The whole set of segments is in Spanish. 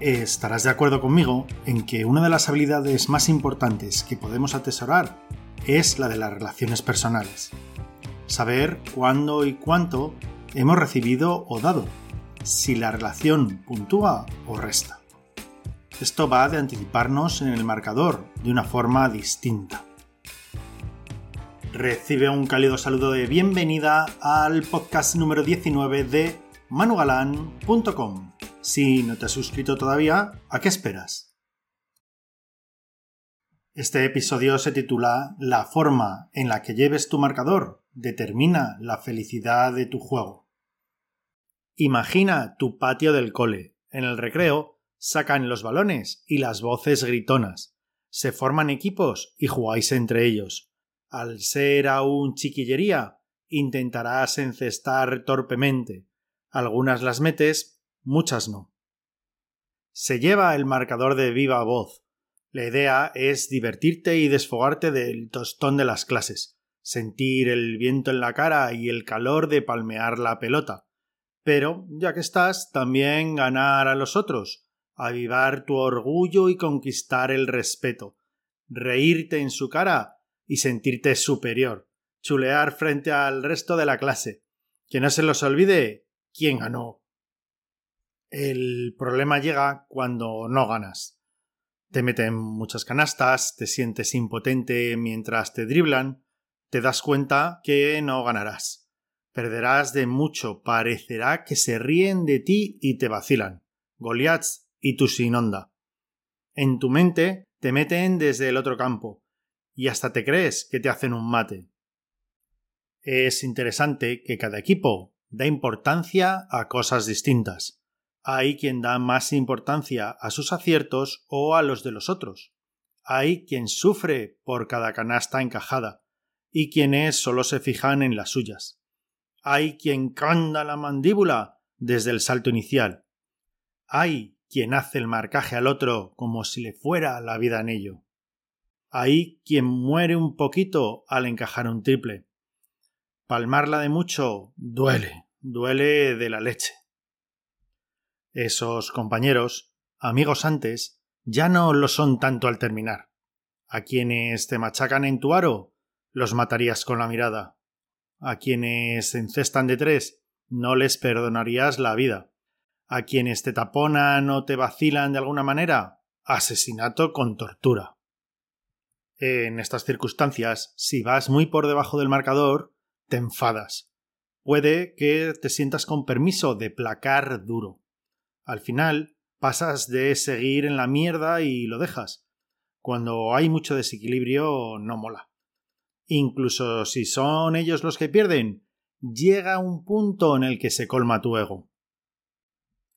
Estarás de acuerdo conmigo en que una de las habilidades más importantes que podemos atesorar es la de las relaciones personales. Saber cuándo y cuánto hemos recibido o dado, si la relación puntúa o resta. Esto va de anticiparnos en el marcador de una forma distinta. Recibe un cálido saludo de bienvenida al podcast número 19 de manugalan.com. Si no te has suscrito todavía, ¿a qué esperas? Este episodio se titula La forma en la que lleves tu marcador determina la felicidad de tu juego. Imagina tu patio del cole. En el recreo sacan los balones y las voces gritonas. Se forman equipos y jugáis entre ellos. Al ser aún chiquillería, intentarás encestar torpemente. Algunas las metes, muchas no. Se lleva el marcador de viva voz. La idea es divertirte y desfogarte del tostón de las clases, sentir el viento en la cara y el calor de palmear la pelota. Pero, ya que estás, también ganar a los otros, avivar tu orgullo y conquistar el respeto, reírte en su cara y sentirte superior, chulear frente al resto de la clase. Que no se los olvide quién ganó. El problema llega cuando no ganas. Te meten muchas canastas, te sientes impotente mientras te driblan, te das cuenta que no ganarás. Perderás de mucho, parecerá que se ríen de ti y te vacilan. Goliaths y tu sin onda. En tu mente te meten desde el otro campo, y hasta te crees que te hacen un mate. Es interesante que cada equipo da importancia a cosas distintas. Hay quien da más importancia a sus aciertos o a los de los otros. Hay quien sufre por cada canasta encajada y quienes solo se fijan en las suyas. Hay quien canda la mandíbula desde el salto inicial. Hay quien hace el marcaje al otro como si le fuera la vida en ello. Hay quien muere un poquito al encajar un triple. Palmarla de mucho duele, duele de la leche. Esos compañeros, amigos antes, ya no lo son tanto al terminar. A quienes te machacan en tu aro, los matarías con la mirada. A quienes encestan de tres, no les perdonarías la vida. A quienes te taponan o te vacilan de alguna manera, asesinato con tortura. En estas circunstancias, si vas muy por debajo del marcador, te enfadas. Puede que te sientas con permiso de placar duro. Al final pasas de seguir en la mierda y lo dejas. Cuando hay mucho desequilibrio no mola. Incluso si son ellos los que pierden, llega un punto en el que se colma tu ego.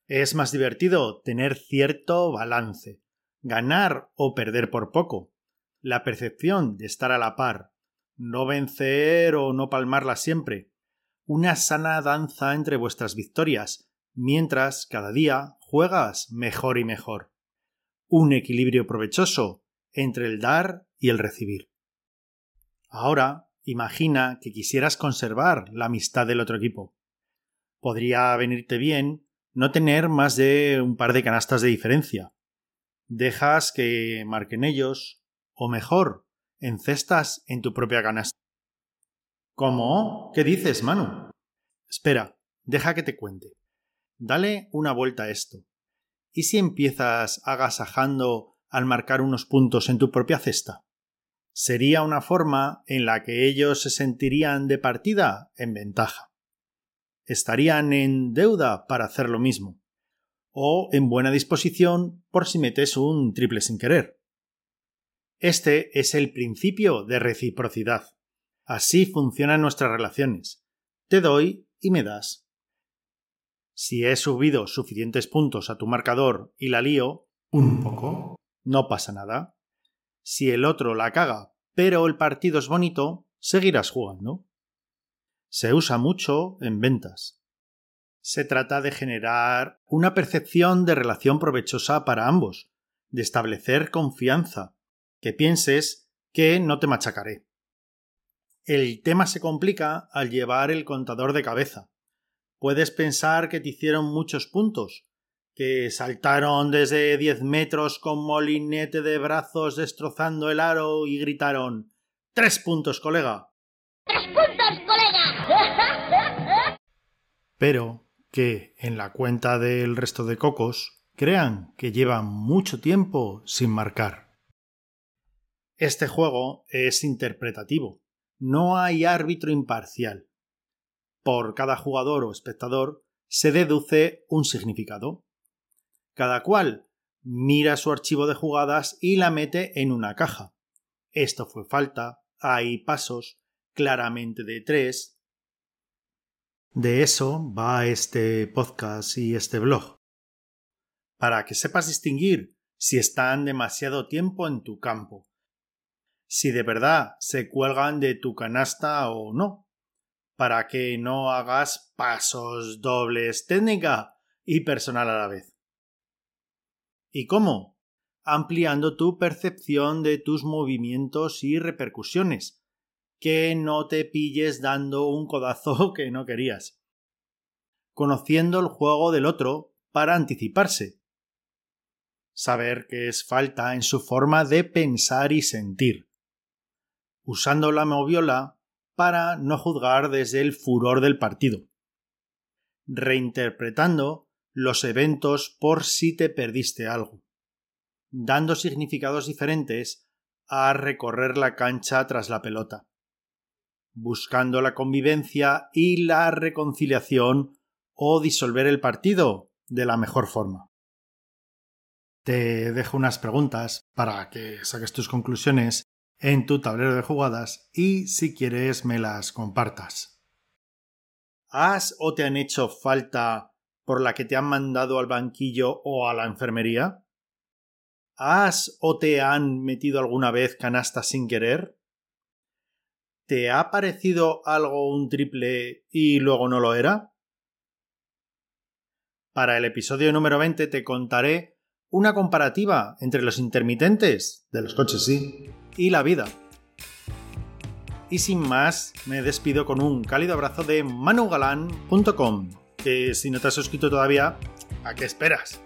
Es más divertido tener cierto balance, ganar o perder por poco, la percepción de estar a la par, no vencer o no palmarla siempre, una sana danza entre vuestras victorias, mientras cada día juegas mejor y mejor. Un equilibrio provechoso entre el dar y el recibir. Ahora, imagina que quisieras conservar la amistad del otro equipo. Podría venirte bien no tener más de un par de canastas de diferencia. Dejas que marquen ellos, o mejor, encestas en tu propia canasta. ¿Cómo? ¿Qué dices, Manu? Espera, deja que te cuente. Dale una vuelta a esto. ¿Y si empiezas agasajando al marcar unos puntos en tu propia cesta? Sería una forma en la que ellos se sentirían de partida en ventaja. Estarían en deuda para hacer lo mismo. O en buena disposición por si metes un triple sin querer. Este es el principio de reciprocidad. Así funcionan nuestras relaciones. Te doy y me das. Si he subido suficientes puntos a tu marcador y la lío un poco, no pasa nada. Si el otro la caga, pero el partido es bonito, seguirás jugando. Se usa mucho en ventas. Se trata de generar una percepción de relación provechosa para ambos, de establecer confianza, que pienses que no te machacaré. El tema se complica al llevar el contador de cabeza, Puedes pensar que te hicieron muchos puntos, que saltaron desde 10 metros con molinete de brazos destrozando el aro y gritaron ¡Tres puntos, colega! ¡Tres puntos, colega! Pero que en la cuenta del resto de cocos crean que llevan mucho tiempo sin marcar. Este juego es interpretativo. No hay árbitro imparcial. Por cada jugador o espectador se deduce un significado. Cada cual mira su archivo de jugadas y la mete en una caja. Esto fue falta, hay pasos, claramente de tres. De eso va este podcast y este blog. Para que sepas distinguir si están demasiado tiempo en tu campo, si de verdad se cuelgan de tu canasta o no, para que no hagas pasos dobles técnica y personal a la vez. ¿Y cómo? Ampliando tu percepción de tus movimientos y repercusiones. Que no te pilles dando un codazo que no querías. Conociendo el juego del otro para anticiparse. Saber que es falta en su forma de pensar y sentir. Usando la moviola para no juzgar desde el furor del partido. Reinterpretando los eventos por si te perdiste algo, dando significados diferentes a recorrer la cancha tras la pelota, buscando la convivencia y la reconciliación o disolver el partido de la mejor forma. Te dejo unas preguntas para que saques tus conclusiones en tu tablero de jugadas y si quieres me las compartas. ¿Has o te han hecho falta por la que te han mandado al banquillo o a la enfermería? ¿Has o te han metido alguna vez canasta sin querer? ¿Te ha parecido algo un triple y luego no lo era? Para el episodio número 20 te contaré una comparativa entre los intermitentes, de los coches sí, y la vida. Y sin más, me despido con un cálido abrazo de manugalan.com que si no te has suscrito todavía, ¿a qué esperas?